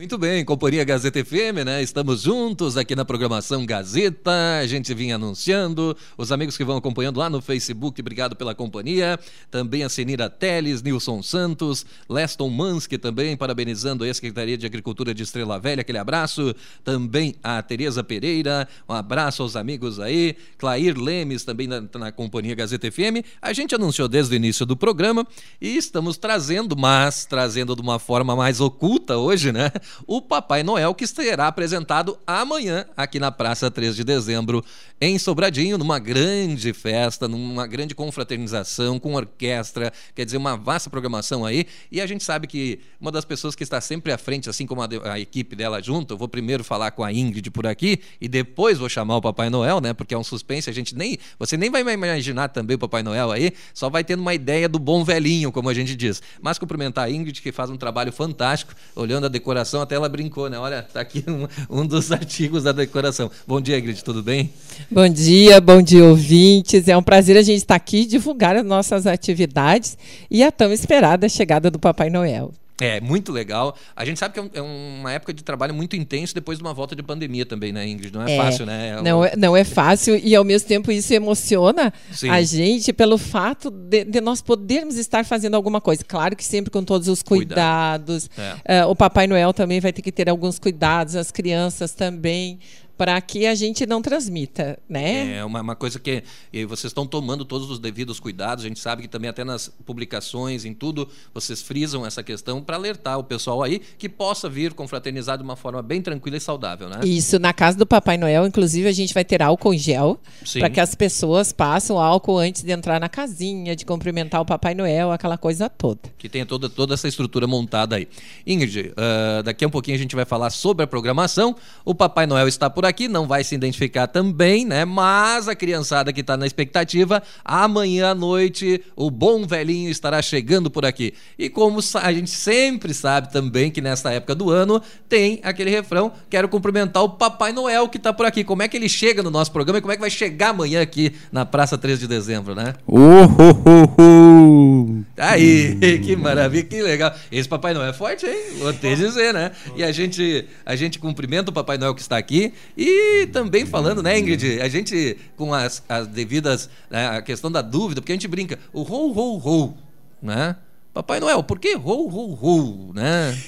Muito bem, Companhia Gazeta FM, né? Estamos juntos aqui na programação Gazeta. A gente vinha anunciando. Os amigos que vão acompanhando lá no Facebook, obrigado pela companhia. Também a Senira Teles, Nilson Santos, Leston Mansky também, parabenizando a Secretaria de Agricultura de Estrela Velha, aquele abraço. Também a Tereza Pereira, um abraço aos amigos aí. Clair Lemes também na, na Companhia Gazeta FM. A gente anunciou desde o início do programa e estamos trazendo, mas trazendo de uma forma mais oculta hoje, né? O Papai Noel, que será apresentado amanhã aqui na Praça 3 de Dezembro, em Sobradinho, numa grande festa, numa grande confraternização com orquestra, quer dizer, uma vasta programação aí. E a gente sabe que uma das pessoas que está sempre à frente, assim como a, a equipe dela junto, eu vou primeiro falar com a Ingrid por aqui e depois vou chamar o Papai Noel, né? Porque é um suspense, a gente nem. Você nem vai imaginar também o Papai Noel aí, só vai tendo uma ideia do bom velhinho, como a gente diz. Mas cumprimentar a Ingrid, que faz um trabalho fantástico, olhando a decoração até ela brincou, né? Olha, tá aqui um, um dos artigos da decoração. Bom dia, Ingrid, tudo bem? Bom dia, bom dia, ouvintes. É um prazer a gente estar aqui divulgar as nossas atividades e a tão esperada chegada do Papai Noel. É, muito legal. A gente sabe que é, é, uma época de trabalho muito intenso depois de uma volta de pandemia também, né, Ingrid? Não é, é fácil, né? É não, é, não é fácil e, ao mesmo tempo, isso emociona Sim. a gente pelo fato de, de, nós podermos estar fazendo alguma coisa. Claro que sempre com todos os cuidados. É. Uh, o Papai Noel também vai ter que ter alguns cuidados, as crianças também para que a gente não transmita, né? É uma, uma coisa que vocês estão tomando todos os devidos cuidados. A gente sabe que também até nas publicações, em tudo, vocês frisam essa questão para alertar o pessoal aí que possa vir confraternizar de uma forma bem tranquila e saudável, né? Isso, na casa do Papai Noel, inclusive, a gente vai ter álcool em gel para que as pessoas passem o álcool antes de entrar na casinha, de cumprimentar o Papai Noel, aquela coisa toda. Que tenha toda, toda essa estrutura montada aí. Ingrid, uh, daqui a um pouquinho a gente vai falar sobre a programação. O Papai Noel está por aqui, não vai se identificar também, né? Mas a criançada que está na expectativa, amanhã à noite o bom velhinho estará chegando por aqui. E como a gente sempre sabe também que nesta época do ano tem aquele refrão, quero cumprimentar o Papai Noel que está por aqui. Como é que ele chega no nosso programa e como é que vai chegar amanhã aqui na Praça 3 de Dezembro, né? Uh, uh, uh, Aí, que maravilha, que legal. Esse Papai Noel é forte, hein? Vou te dizer, né? E a gente, a gente cumprimenta o Papai Noel que está aqui e também falando, né, Ingrid? A gente, com as, as devidas. Né, a questão da dúvida, porque a gente brinca, o rou, rou, rou, né? Papai Noel, por que rou, rou, rou, né?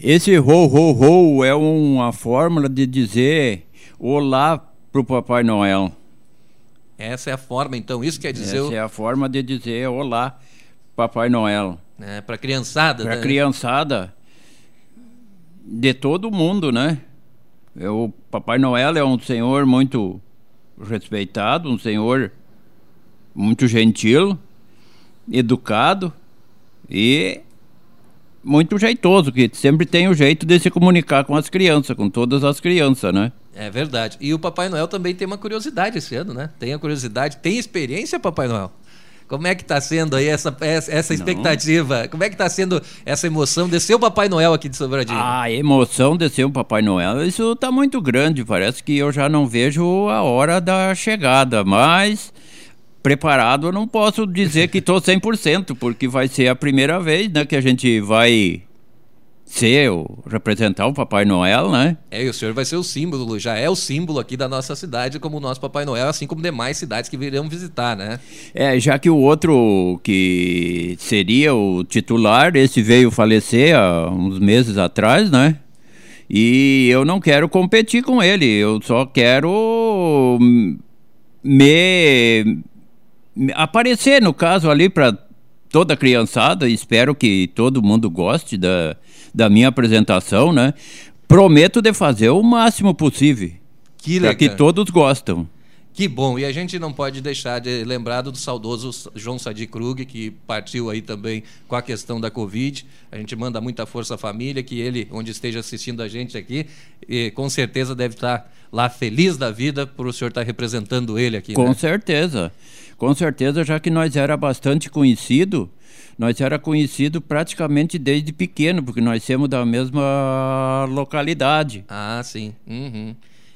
Esse rou, rou, rou é uma fórmula de dizer olá pro Papai Noel. Essa é a forma, então, isso quer dizer. Essa é a forma de dizer olá, Papai Noel. É, para criançada, Para né? criançada de todo mundo, né? O Papai Noel é um senhor muito respeitado, um senhor muito gentil, educado e muito jeitoso, que sempre tem o jeito de se comunicar com as crianças, com todas as crianças, né? É verdade. E o Papai Noel também tem uma curiosidade esse ano, né? Tem a curiosidade, tem experiência, Papai Noel? Como é que está sendo aí essa, essa expectativa? Não. Como é que está sendo essa emoção de ser o Papai Noel aqui de Sobradinho? A emoção de ser o Papai Noel, isso está muito grande. Parece que eu já não vejo a hora da chegada, mas preparado eu não posso dizer que estou 100%, porque vai ser a primeira vez né, que a gente vai ser representar o Papai Noel, né? É, e o senhor vai ser o símbolo, já é o símbolo aqui da nossa cidade como o nosso Papai Noel, assim como demais cidades que virão visitar, né? É, já que o outro que seria o titular, esse veio falecer há uns meses atrás, né? E eu não quero competir com ele, eu só quero me, me aparecer no caso ali para toda a criançada, espero que todo mundo goste da, da minha apresentação, né? Prometo de fazer o máximo possível. Que legal. que todos gostam. Que bom. E a gente não pode deixar de lembrar do saudoso João Sadi Krug, que partiu aí também com a questão da Covid. A gente manda muita força à família, que ele, onde esteja assistindo a gente aqui, e com certeza deve estar lá feliz da vida por o senhor estar representando ele aqui. Com né? certeza. Com certeza, já que nós era bastante conhecido, nós era conhecido praticamente desde pequeno, porque nós somos da mesma localidade. Ah, sim. Uhum.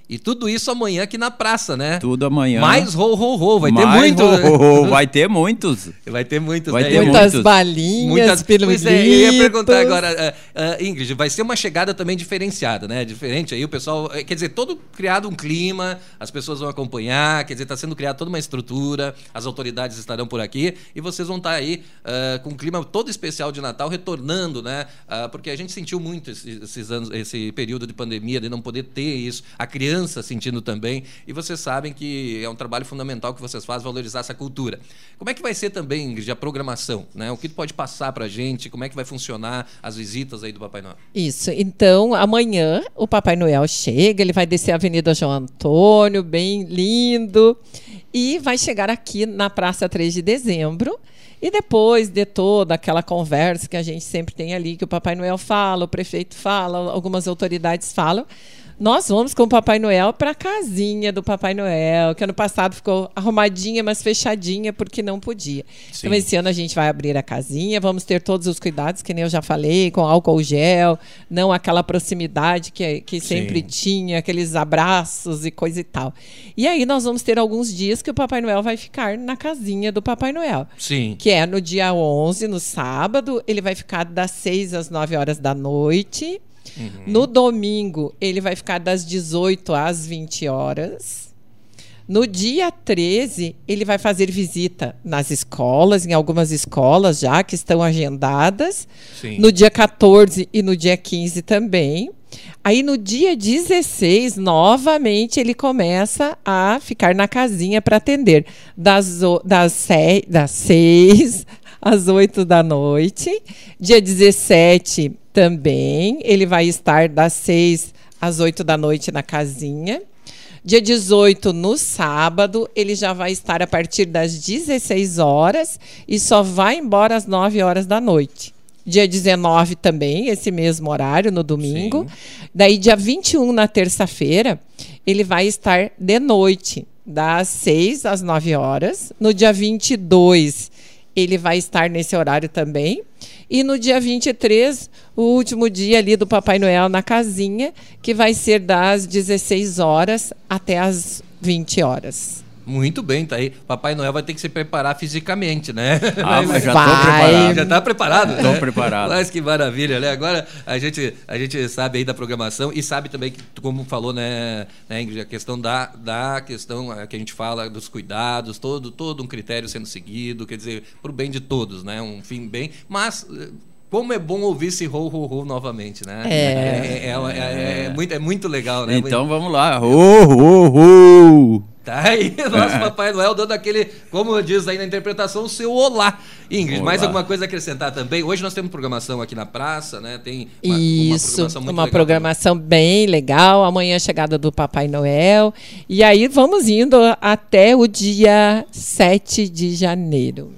E tudo isso amanhã aqui na praça, né? Tudo amanhã. Mais ho, ho, ho. Vai Mais ter muito. Ho, ho, vai ter muitos. Vai ter muitos. Vai né? ter Muitas muitos. balinhas, Muitas pirulitos. Pois é, eu ia perguntar agora, uh, uh, Ingrid, vai ser uma chegada também diferenciada, né? Diferente aí, o pessoal. eh, Quer dizer, todo criado um clima, as pessoas vão acompanhar, quer dizer, está sendo criada toda uma estrutura, as autoridades estarão por aqui e vocês vão estar aí uh, com um clima todo especial de Natal, retornando, né? Uh, porque a gente sentiu muito esses, esses anos, esse período de pandemia, de não poder ter isso, a criança sentindo também. E vocês sabem que é um trabalho fundamental que vocês fazem, valorizar essa cultura. Como é que vai ser também, Ingrid, a programação? Né? O que tu pode passar para a gente? Como é que vai funcionar as visitas aí do Papai Noel? Isso. Então, amanhã o Papai Noel chega, ele vai descer a Avenida João Antônio, bem lindo, e vai chegar aqui na Praça 3 de Dezembro. E depois de toda aquela conversa que a gente sempre tem ali, que o Papai Noel fala, o prefeito fala, algumas autoridades falam, nós vamos com o Papai Noel para a casinha do Papai Noel, que ano passado ficou arrumadinha, mas fechadinha, porque não podia. Sim. Então, esse ano a gente vai abrir a casinha, vamos ter todos os cuidados, que nem eu já falei, com álcool gel, não aquela proximidade que, que sempre Sim. tinha, aqueles abraços e coisa e tal. E aí nós vamos ter alguns dias que o Papai Noel vai ficar na casinha do Papai Noel. Sim. Que é no dia 11, no sábado, ele vai ficar das 6 às 9 horas da noite. No domingo, ele vai ficar das 18 às 20 horas. No dia 13, ele vai fazer visita nas escolas, em algumas escolas já que estão agendadas. Sim. No dia 14 e no dia 15 também. Aí no dia 16, novamente, ele começa a ficar na casinha para atender. Das, das, das 6 às 8 da noite. Dia 17 também, ele vai estar das 6 às 8 da noite na casinha. Dia 18, no sábado, ele já vai estar a partir das 16 horas e só vai embora às 9 horas da noite. Dia 19 também, esse mesmo horário, no domingo. Daí, dia 21, na terça-feira, ele vai estar de noite, das 6 às 9 horas. No dia 22, ele vai estar nesse horário também. E no dia 23, o último dia ali do Papai Noel na casinha, que vai ser das 16 horas até as 20 horas. Muito bem, tá aí. Papai Noel vai ter que se preparar fisicamente, né? Ah, mas já Vai. preparado. Já está preparado? Tô né? preparado. Mas que maravilha, né? Agora a gente, a gente sabe aí da programação e sabe também que, como falou, né, né Ingrid, a questão da, da questão eh, que a gente fala dos cuidados, todo, todo um critério sendo seguido, quer dizer, para o bem de todos, né? Um fim bem, mas. eh, Como é bom ouvir esse ho, ho, ho novamente, né? É. É, é, é- é muito, é muito legal, né? Então vamos lá. Ho, ho, ho. Tá aí, nosso Papai Noel dando aquele, como diz aí na interpretação, o seu olá. Ingrid, Olá. mais alguma coisa a acrescentar também? Hoje nós temos programação aqui na praça, né? Tem uma, Isso, uma programação muito uma legal programação bem legal. Amanhã é a chegada do Papai Noel. E aí vamos indo até o dia 7 de janeiro.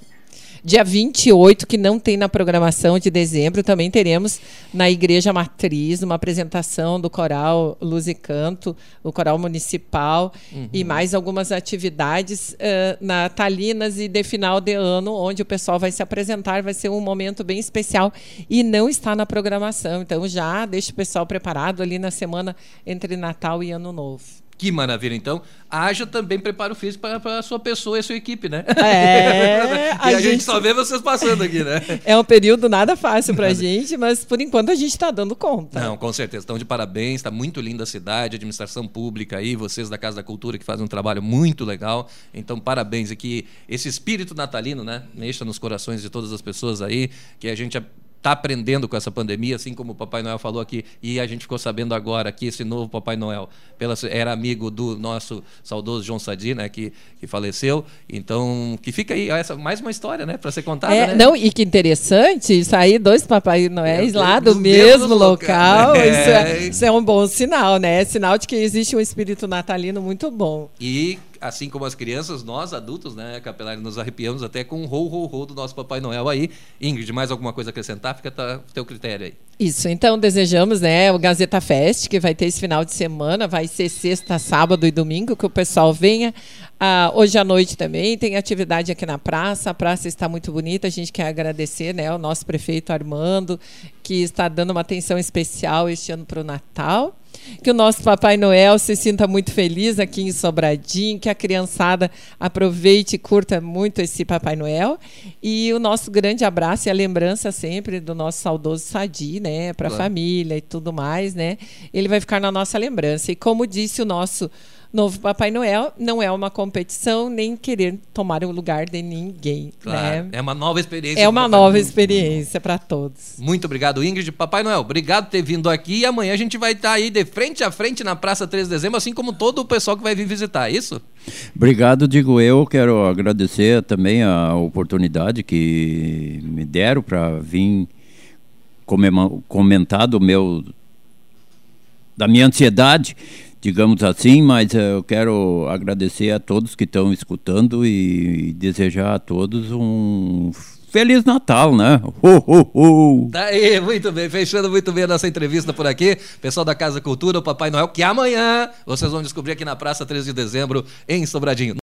Dia 28, que não tem na programação de dezembro, também teremos na Igreja Matriz uma apresentação do Coral Luz e Canto, o Coral Municipal, e mais algumas atividades eh, na Talinas e de final de ano, onde o pessoal vai se apresentar. Vai ser um momento bem especial e não está na programação. Então já deixa o pessoal preparado ali na semana entre Natal e Ano Novo. Que maravilha, então. Haja também preparo físico para a sua pessoa e a sua equipe, né? É, e a a, gente... gente- só vê vocês passando aqui, né? É um período nada fácil pra gente, mas por enquanto a gente está dando conta. Não, com certeza. Estão de parabéns, está muito linda a cidade, administração pública aí, vocês da Casa da Cultura que fazem um trabalho muito legal. Então, parabéns. E que esse espírito natalino, né, mexa nos corações de todas as pessoas aí, que a gente está aprendendo com essa pandemia, assim como o Papai Noel falou aqui, e a gente ficou sabendo agora que esse novo Papai Noel pela, era amigo do nosso saudoso João Sadi, né, que, que faleceu. Então, que fica aí essa, mais uma história, né, para ser contada, É, né? não, e que interessante, sair dois Papai Noéis É, lá do mesmo local. local, É. Isso, é, isso é um bom sinal, né? É sinal de que existe um espírito natalino muito bom. E assim como as crianças, nós adultos, né, capelares, nos arrepiamos até com o rou, rou, rou do nosso Papai Noel aí. Ingrid, mais alguma coisa a acrescentar? Fica a teu critério aí. Isso, então desejamos, né, o Gazeta Fest, que vai ter esse final de semana, vai ser sexta, sábado e domingo, que o pessoal venha. Ah, hoje à noite também tem atividade aqui na praça, a praça está muito bonita, a gente quer agradecer, né, ao nosso prefeito Armando, que está dando uma atenção especial este ano para o Natal. que o nosso Papai Noel se sinta muito feliz aqui em Sobradinho, que a criançada aproveite e curta muito esse Papai Noel. E o nosso grande abraço e a lembrança sempre do nosso saudoso Sadi, né, para a claro. família e tudo mais, né? Ele vai ficar na nossa lembrança. E como disse o nosso novo Papai Noel não é uma competição nem querer tomar o lugar de ninguém. Claro, né? É uma nova experiência. É uma nova experiência para todos. Muito obrigado, Ingrid. Papai Noel, obrigado por ter vindo aqui. E amanhã a gente vai estar aí de frente a frente na Praça 3 de Dezembro, assim como todo o pessoal que vai vir visitar, é isso? Obrigado, digo eu. Quero agradecer também a oportunidade que me deram para vir comentar do meu da minha ansiedade digamos assim, mas eu quero agradecer a todos que estão escutando e desejar a todos um Feliz Natal, né? Uh, uh. Daí, muito bem, fechando muito bem a nossa entrevista por aqui. Pessoal da Casa Cultura, o Papai Noel, que amanhã vocês vão descobrir aqui na Praça 13 de Dezembro, em Sobradinho.